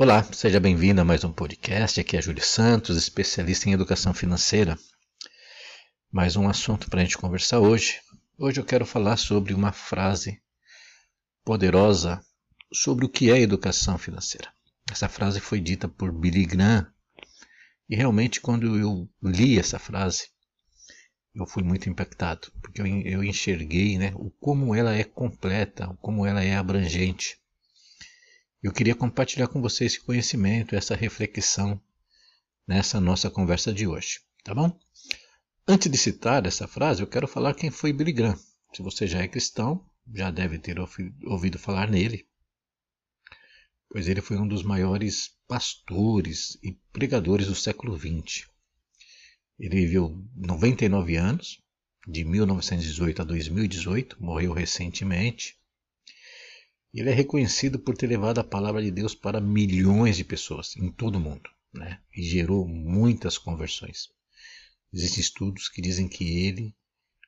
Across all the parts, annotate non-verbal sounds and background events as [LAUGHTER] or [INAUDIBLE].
Olá, seja bem-vindo a mais um podcast. Aqui é Júlio Santos, especialista em educação financeira. Mais um assunto para a gente conversar hoje. Hoje eu quero falar sobre uma frase poderosa sobre o que é educação financeira. Essa frase foi dita por Billy Graham e realmente quando eu li essa frase eu fui muito impactado porque eu, enxerguei, né, o como ela é completa, como ela é abrangente eu queria compartilhar com você esse conhecimento, essa reflexão nessa nossa conversa de hoje, tá bom? Antes de citar essa frase, eu quero falar quem foi Billy Graham. Se você já é cristão, já deve ter ouvido falar nele, pois ele foi um dos maiores pastores e pregadores do século XX. Ele viveu 99 anos, de 1918 a 2018, morreu recentemente. Ele é reconhecido por ter levado a palavra de Deus para milhões de pessoas em todo o mundo né? e gerou muitas conversões. Existem estudos que dizem que ele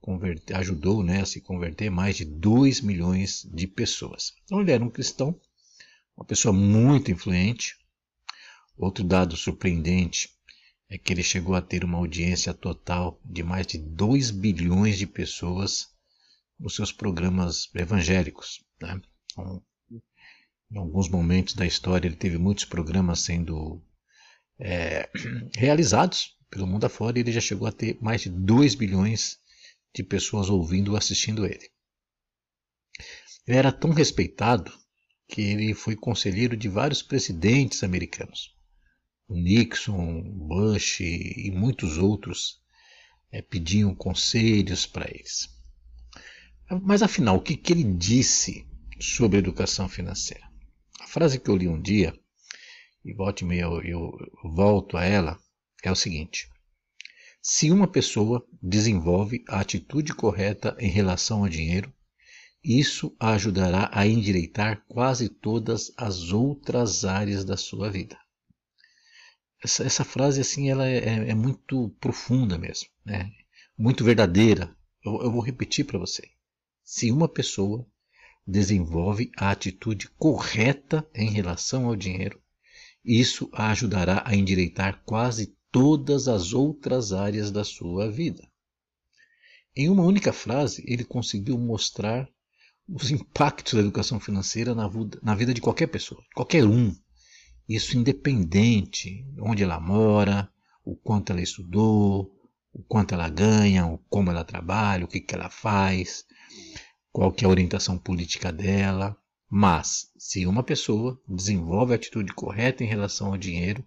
converte, ajudou né, a se converter mais de 2 milhões de pessoas. Então ele era um cristão, uma pessoa muito influente. Outro dado surpreendente é que ele chegou a ter uma audiência total de mais de 2 bilhões de pessoas nos seus programas evangélicos. Né? Então, em alguns momentos da história, ele teve muitos programas sendo é, [CLEARS THROAT] realizados pelo mundo afora e ele já chegou a ter mais de 2 bilhões de pessoas ouvindo ou assistindo ele. Ele era tão respeitado que ele foi conselheiro de vários presidentes americanos. Nixon, Bush e muitos outros é, pediam conselhos para eles. Mas afinal, o que, que ele disse sobre educação financeira. A frase que eu li um dia, e volte meia eu, eu volto a ela, é o seguinte: Se uma pessoa desenvolve a atitude correta em relação ao dinheiro, isso a ajudará a endireitar quase todas as outras áreas da sua vida. Essa, essa frase assim ela é, é, é muito profunda mesmo, né? muito verdadeira. Eu, eu vou repetir para você. Se uma pessoa desenvolve a atitude correta em relação ao dinheiro, isso a ajudará a endireitar quase todas as outras áreas da sua vida. Em uma única frase, ele conseguiu mostrar os impactos da educação financeira na vida, de qualquer pessoa, qualquer um. Isso independente de onde ela mora, o quanto ela estudou, o quanto ela ganha, como ela trabalha, o que, que ela faz, qual que é a orientação política dela, mas se uma pessoa desenvolve a atitude correta em relação ao dinheiro,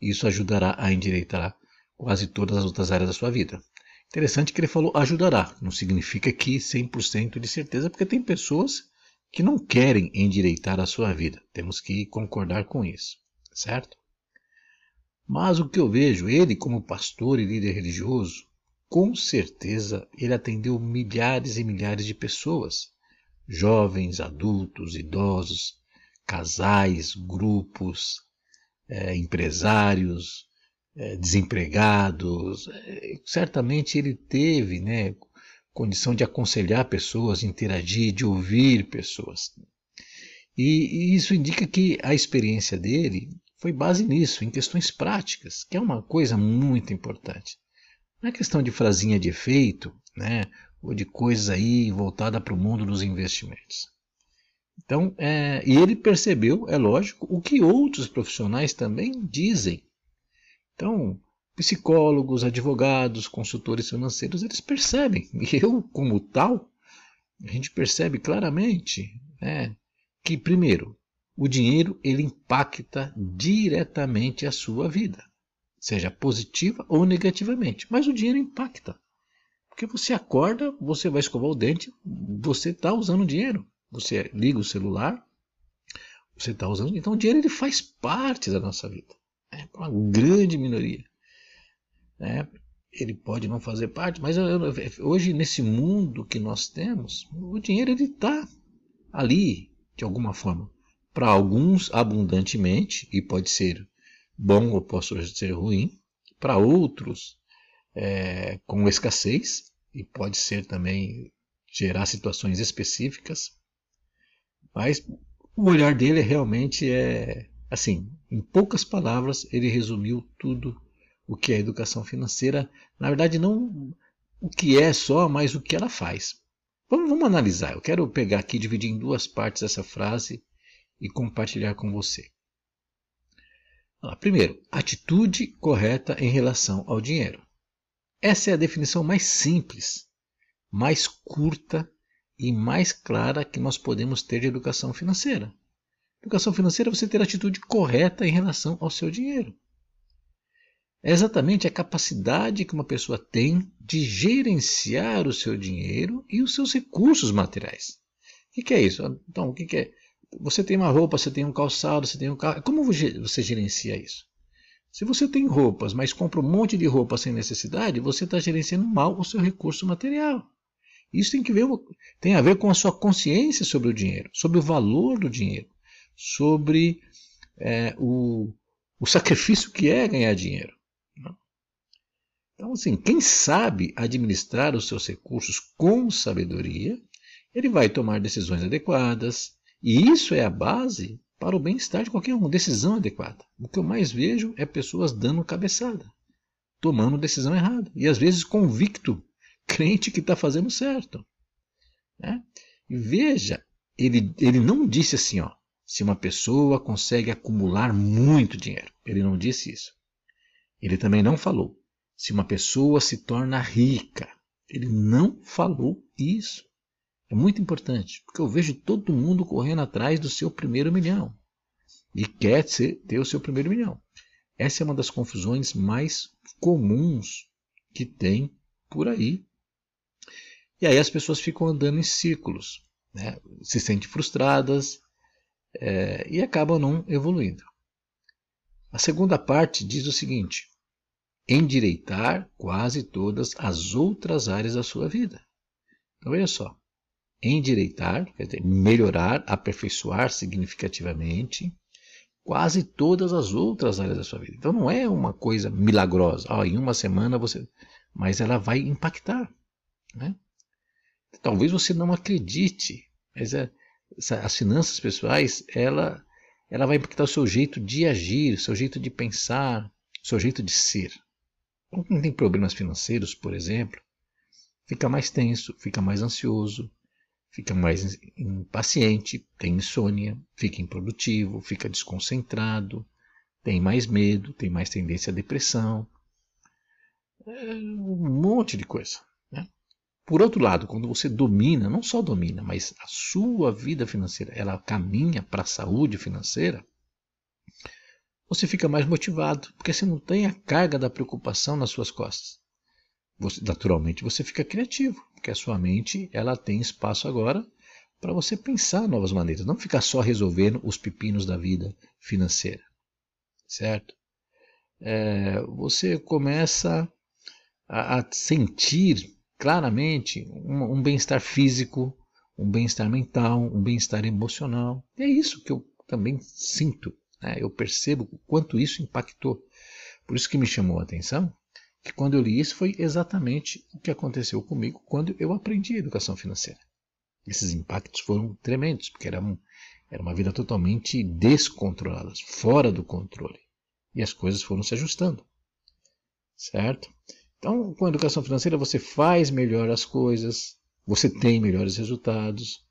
isso ajudará a endireitar quase todas as outras áreas da sua vida. Interessante que ele falou ajudará, não significa que 100% de certeza, porque tem pessoas que não querem endireitar a sua vida. Temos que concordar com isso, certo? Mas o que eu vejo, ele como pastor e líder religioso, com certeza ele atendeu milhares e milhares de pessoas, jovens, adultos, idosos, casais, grupos, é, empresários, é, desempregados. É, certamente ele teve né, condição de aconselhar pessoas, interagir, de ouvir pessoas. E, e isso indica que a experiência dele foi base nisso, em questões práticas, que é uma coisa muito importante. Não é questão de frasinha de efeito, né? ou de coisas aí voltada para o mundo dos investimentos. Então, é, e ele percebeu, é lógico, o que outros profissionais também dizem. Então, psicólogos, advogados, consultores financeiros, eles percebem. E [LAUGHS] eu, como tal, a gente percebe claramente né, que, primeiro, o dinheiro ele impacta diretamente a sua vida seja positiva ou negativamente. Mas o dinheiro impacta. Porque você acorda, você vai escovar o dente, você está usando dinheiro. Você liga o celular, você está usando. Então o dinheiro ele faz parte da nossa vida. É uma grande minoria. É, ele pode não fazer parte, mas hoje nesse mundo que nós temos, o dinheiro ele está ali de alguma forma. Para alguns abundantemente e pode ser bom ou possa ser ruim, para outros é, com escassez, e pode ser também gerar situações específicas, mas o olhar dele realmente é assim, em poucas palavras, ele resumiu tudo o que é educação financeira. Na verdade, não o que é só, mas o que ela faz. Vamos, vamos analisar. Eu quero pegar aqui, dividir em duas partes essa frase e compartilhar com você. Primeiro, atitude correta em relação ao dinheiro. Essa é a definição mais simples, mais curta e mais clara que nós podemos ter de educação financeira. Educação financeira é você ter a atitude correta em relação ao seu dinheiro. É exatamente a capacidade que uma pessoa tem de gerenciar o seu dinheiro e os seus recursos materiais. O que é isso? Então, o que é? Você tem uma roupa, você tem um calçado, você tem um carro. Como você gerencia isso? Se você tem roupas, mas compra um monte de roupa sem necessidade, você está gerenciando mal o seu recurso material. Isso tem, que ver, tem a ver com a sua consciência sobre o dinheiro, sobre o valor do dinheiro, sobre é, o, o sacrifício que é ganhar dinheiro. Então, assim, quem sabe administrar os seus recursos com sabedoria, ele vai tomar decisões adequadas, e isso é a base para o bem-estar de qualquer um, decisão adequada. O que eu mais vejo é pessoas dando cabeçada, tomando decisão errada, e às vezes convicto, [LAUGHS] crente que está fazendo certo. Né? E veja, ele, ele não disse assim, ó, se uma pessoa consegue acumular muito dinheiro. Ele não disse isso. Ele também não falou se uma pessoa se torna rica. Ele não falou isso. É muito importante, porque eu vejo todo mundo correndo atrás do seu primeiro milhão e quer ter o seu primeiro milhão. Essa é uma das confusões mais comuns que tem por aí. E aí as pessoas ficam andando em círculos, né? se sentem frustradas é, e acabam não evoluindo. A segunda parte diz o seguinte: endireitar quase todas as outras áreas da sua vida. Então veja só, endireitar, quer dizer, melhorar, aperfeiçoar significativamente quase todas as outras áreas da sua vida. Então não é uma coisa milagrosa, oh, em uma semana você. Mas ela vai impactar. Né? Talvez você não acredite, mas é, as finanças pessoais, ela, ela vai impactar o seu jeito de agir, o seu jeito de pensar, o seu jeito de ser. Quem tem problemas financeiros, por exemplo, fica mais tenso, fica mais ansioso, fica mais impaciente, tem insônia, fica improdutivo, fica desconcentrado, tem mais medo, tem mais tendência à depressão, é um monte de coisa. Né? Por outro lado, quando você domina, não só domina, mas a sua vida financeira, ela caminha para a saúde financeira, você fica mais motivado, porque você não tem a carga da preocupação nas suas costas. Você, naturalmente você fica criativo, porque a sua mente ela tem espaço agora para você pensar novas maneiras, não ficar só resolvendo os pepinos da vida financeira, certo? É, você começa a, a sentir claramente um, um bem-estar físico, um bem-estar mental, um bem-estar emocional. E é isso que eu também sinto. Né? Eu percebo o quanto isso impactou. Por isso que me chamou a atenção que quando eu li isso foi exatamente o que aconteceu comigo quando eu aprendi a educação financeira. Esses impactos foram tremendos, porque era, um, era uma vida totalmente descontrolada, fora do controle. E as coisas foram se ajustando. Certo? Então, com a educação financeira, você faz melhor as coisas, você tem melhores resultados,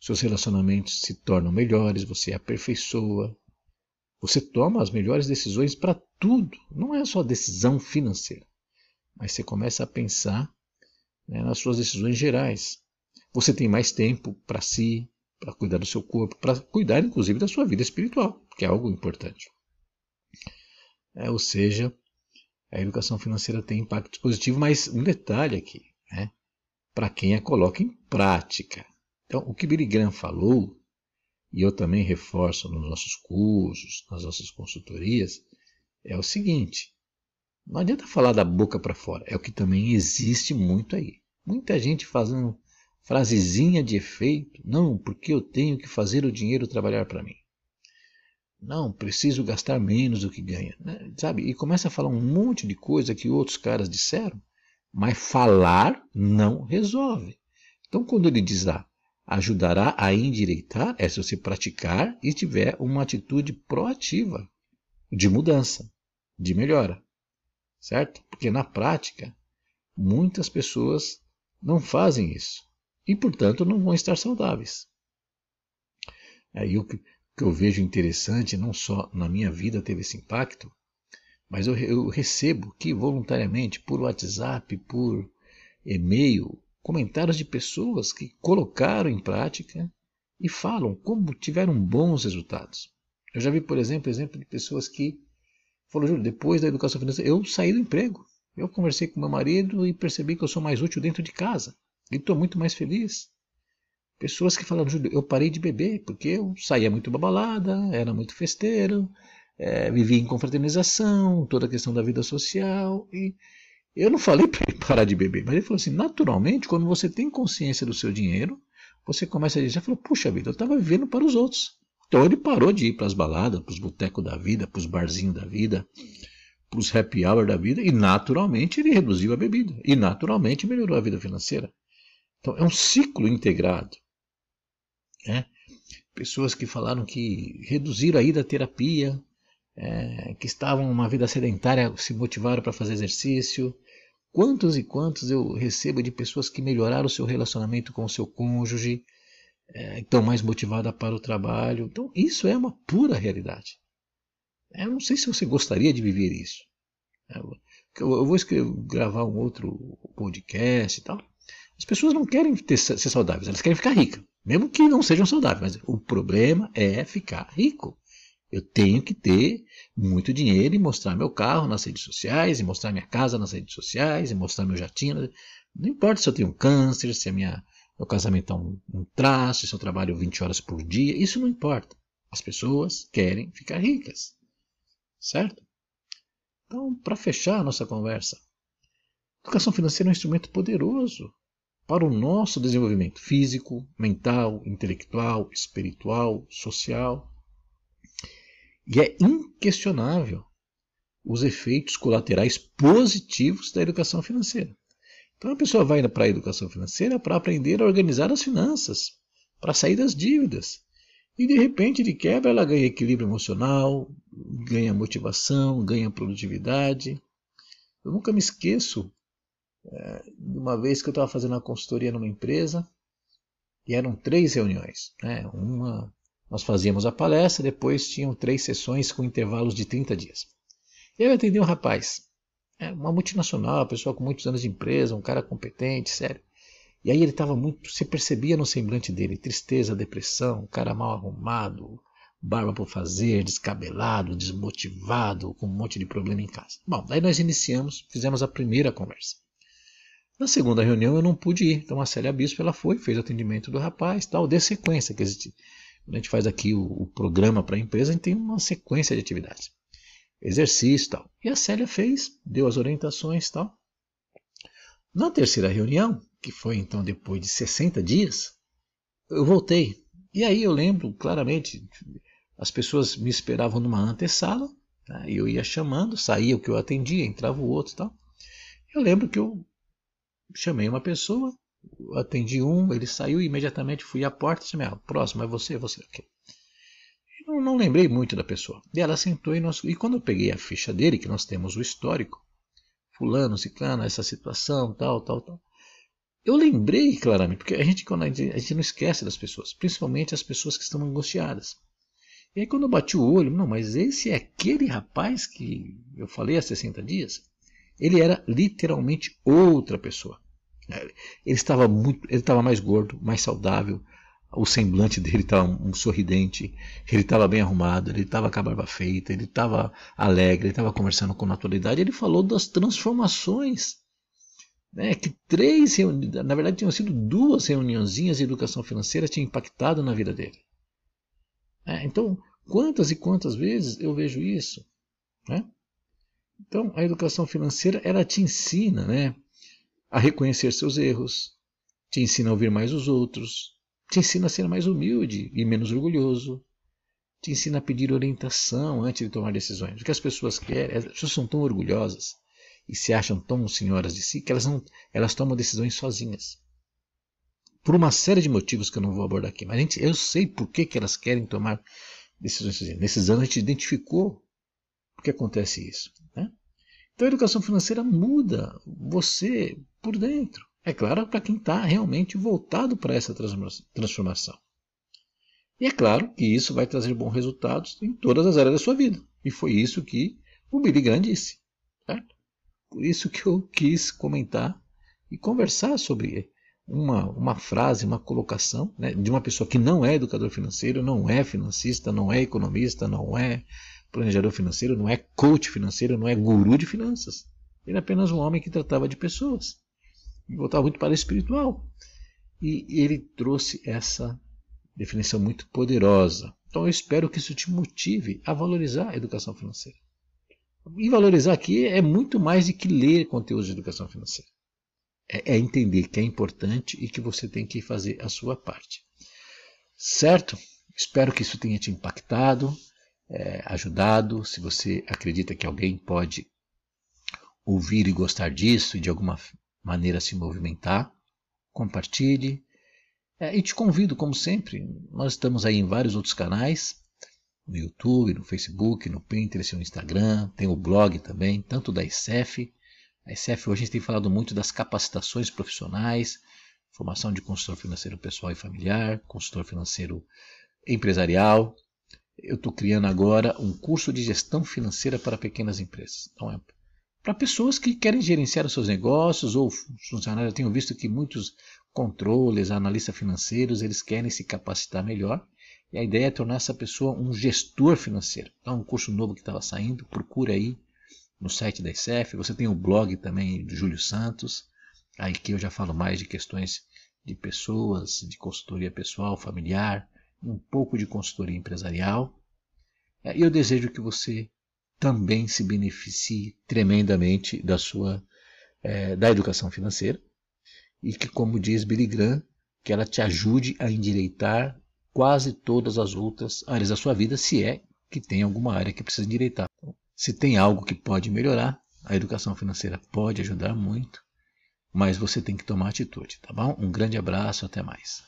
seus relacionamentos se tornam melhores, você aperfeiçoa, você toma as melhores decisões para tudo. Não é só decisão financeira, mas você começa a pensar né, nas suas decisões gerais. Você tem mais tempo para si, para cuidar do seu corpo, para cuidar inclusive da sua vida espiritual, que é algo importante. É, ou seja, a educação financeira tem impacto positivo, mas um detalhe aqui, né? para quem a coloca em prática. Então, o que Billy Graham falou, e eu também reforço nos nossos cursos, nas nossas consultorias, é o seguinte: não adianta falar da boca para fora, é o que também existe muito aí. Muita gente fazendo frasezinha de efeito, não, porque eu tenho que fazer o dinheiro trabalhar para mim. Não, preciso gastar menos do que ganha. Né? Sabe? E começa a falar um monte de coisa que outros caras disseram, mas falar não resolve. Então, quando ele diz lá, ajudará a endireitar é se você praticar e tiver uma atitude proativa de mudança, de melhora, certo? Porque na prática, muitas pessoas não fazem isso e, portanto, não vão estar saudáveis. Aí o que eu vejo interessante, não só na minha vida teve esse impacto, mas eu, eu recebo que voluntariamente, por WhatsApp, por e-mail, comentários de pessoas que colocaram em prática e falam como tiveram bons resultados. Eu já vi, por exemplo, exemplo de pessoas que falaram, Júlio, depois da educação financeira, eu saí do emprego. Eu conversei com meu marido e percebi que eu sou mais útil dentro de casa. E estou muito mais feliz. Pessoas que falaram, Júlio, eu parei de beber, porque eu saía muito babalada, era muito festeiro, é, vivia em confraternização, toda a questão da vida social. E eu não falei para ele parar de beber, mas ele falou assim: naturalmente, quando você tem consciência do seu dinheiro, você começa a dizer: falou, puxa vida, eu estava vivendo para os outros. Então ele parou de ir para as baladas, para os botecos da vida, para os barzinhos da vida, para os happy hour da vida, e naturalmente ele reduziu a bebida, e naturalmente melhorou a vida financeira. Então é um ciclo integrado. Né? Pessoas que falaram que reduziram a ida à terapia, é, que estavam numa vida sedentária, se motivaram para fazer exercício, Quantos e quantos eu recebo de pessoas que melhoraram o seu relacionamento com o seu cônjuge, é, estão mais motivadas para o trabalho. Então, isso é uma pura realidade. É, eu não sei se você gostaria de viver isso. É, eu vou escrever, gravar um outro podcast e tal. As pessoas não querem ter, ser saudáveis, elas querem ficar ricas. Mesmo que não sejam saudáveis. Mas o problema é ficar rico. Eu tenho que ter muito dinheiro e mostrar meu carro nas redes sociais, e mostrar minha casa nas redes sociais, e mostrar meu jatinho. Não importa se eu tenho câncer, se a minha, meu casamento é um, um traço, se eu trabalho 20 horas por dia, isso não importa. As pessoas querem ficar ricas. Certo? Então, para fechar a nossa conversa, educação financeira é um instrumento poderoso para o nosso desenvolvimento físico, mental, intelectual, espiritual, social. E é inquestionável os efeitos colaterais positivos da educação financeira. Então a pessoa vai para a educação financeira para aprender a organizar as finanças, para sair das dívidas. E de repente, de quebra, ela ganha equilíbrio emocional, ganha motivação, ganha produtividade. Eu nunca me esqueço é, de uma vez que eu estava fazendo uma consultoria numa empresa e eram três reuniões. Né? Uma nós fazíamos a palestra, depois tinham três sessões com intervalos de 30 dias. E aí eu atendi um rapaz, é, uma multinacional, uma pessoa com muitos anos de empresa, um cara competente, sério. E aí ele estava muito, você percebia no semblante dele tristeza, depressão, cara mal arrumado, barba por fazer, descabelado, desmotivado, com um monte de problema em casa. Bom, daí nós iniciamos, fizemos a primeira conversa. Na segunda reunião eu não pude ir, então a Célia Bispo ela foi, fez o atendimento do rapaz, tal, de sequência, que a gente faz aqui o, o programa para a empresa, a gente tem uma sequência de atividades. Exercício e tal. E a Célia fez, deu as orientações e tal. Na terceira reunião, que foi então depois de 60 dias, eu voltei. E aí eu lembro claramente, as pessoas me esperavam numa antessala, e eu ia chamando, saía o que eu atendia, entrava o outro e tal. Eu lembro que eu chamei uma pessoa, atendi um, ele saiu e imediatamente fui à porta e disse, ah, próximo, é você, é você. Okay. Eu não lembrei muito da pessoa. E ela sentou e nós. E quando eu peguei a ficha dele, que nós temos o histórico, fulano, ciclano, essa situação, tal, tal, tal. Eu lembrei claramente, porque a gente, quando a gente, a gente não esquece das pessoas, principalmente as pessoas que estão angustiadas. E aí quando eu bati o olho, não, mas esse é aquele rapaz que eu falei há 60 dias? Ele era literalmente outra pessoa. Ele estava muito, ele estava mais gordo, mais saudável. O semblante dele estava um sorridente, ele estava bem arrumado, ele estava com a barba feita, ele estava alegre, ele estava conversando com naturalidade. Ele falou das transformações né, que três na verdade tinham sido duas reuniãozinhas de educação financeira tinham impactado na vida dele. É, então, quantas e quantas vezes eu vejo isso? Né? Então, a educação financeira ela te ensina, né, a reconhecer seus erros, te ensina a ouvir mais os outros, te ensina a ser mais humilde e menos orgulhoso, te ensina a pedir orientação antes de tomar decisões. O que as pessoas querem, as pessoas são tão orgulhosas e se acham tão senhoras de si que elas, não, elas tomam decisões sozinhas. por uma série de motivos que eu não vou abordar aqui. Mas gente, eu sei por que, que elas querem tomar decisões. Nesses anos a gente identificou por que acontece isso. Né? Então a educação financeira muda você por dentro. É claro, para quem está realmente voltado para essa transformação. E é claro que isso vai trazer bons resultados em todas as áreas da sua vida. E foi isso que o Billy Graham disse. Certo? Por isso que eu quis comentar e conversar sobre uma, uma frase, uma colocação né, de uma pessoa que não é educador financeiro, não é financista, não é economista, não é planejador financeiro, não é coach financeiro, não é guru de finanças. Ele é apenas um homem que tratava de pessoas e voltava muito para o espiritual. E ele trouxe essa definição muito poderosa. Então eu espero que isso te motive a valorizar a educação financeira. E valorizar aqui é muito mais do que ler conteúdos de educação financeira. É, é entender que é importante e que você tem que fazer a sua parte. Certo? Espero que isso tenha te impactado, é, ajudado. Se você acredita que alguém pode ouvir e gostar disso e de alguma maneira se movimentar, compartilhe. É, e te convido, como sempre, nós estamos aí em vários outros canais, no YouTube, no Facebook, no Pinterest, no Instagram, tem o blog também, tanto da ICEF. A ICEF hoje a gente tem falado muito das capacitações profissionais, formação de consultor financeiro pessoal e familiar, consultor financeiro empresarial. Eu estou criando agora um curso de gestão financeira para pequenas empresas. Então é para pessoas que querem gerenciar os seus negócios ou funcionários. Eu tenho visto que muitos controles, analistas financeiros, eles querem se capacitar melhor e a ideia é tornar essa pessoa um gestor financeiro. Então, um curso novo que estava saindo, procura aí no site da ICEF. Você tem o blog também do Júlio Santos, aí que eu já falo mais de questões de pessoas, de consultoria pessoal, familiar, um pouco de consultoria empresarial. É, e eu desejo que você também se beneficie tremendamente da sua é, da educação financeira e que, como diz Billy Graham, que ela te ajude a endireitar quase todas as outras áreas da sua vida, se é que tem alguma área que precisa endireitar. Então, se tem algo que pode melhorar, a educação financeira pode ajudar muito, mas você tem que tomar atitude, tá bom? Um grande abraço, até mais.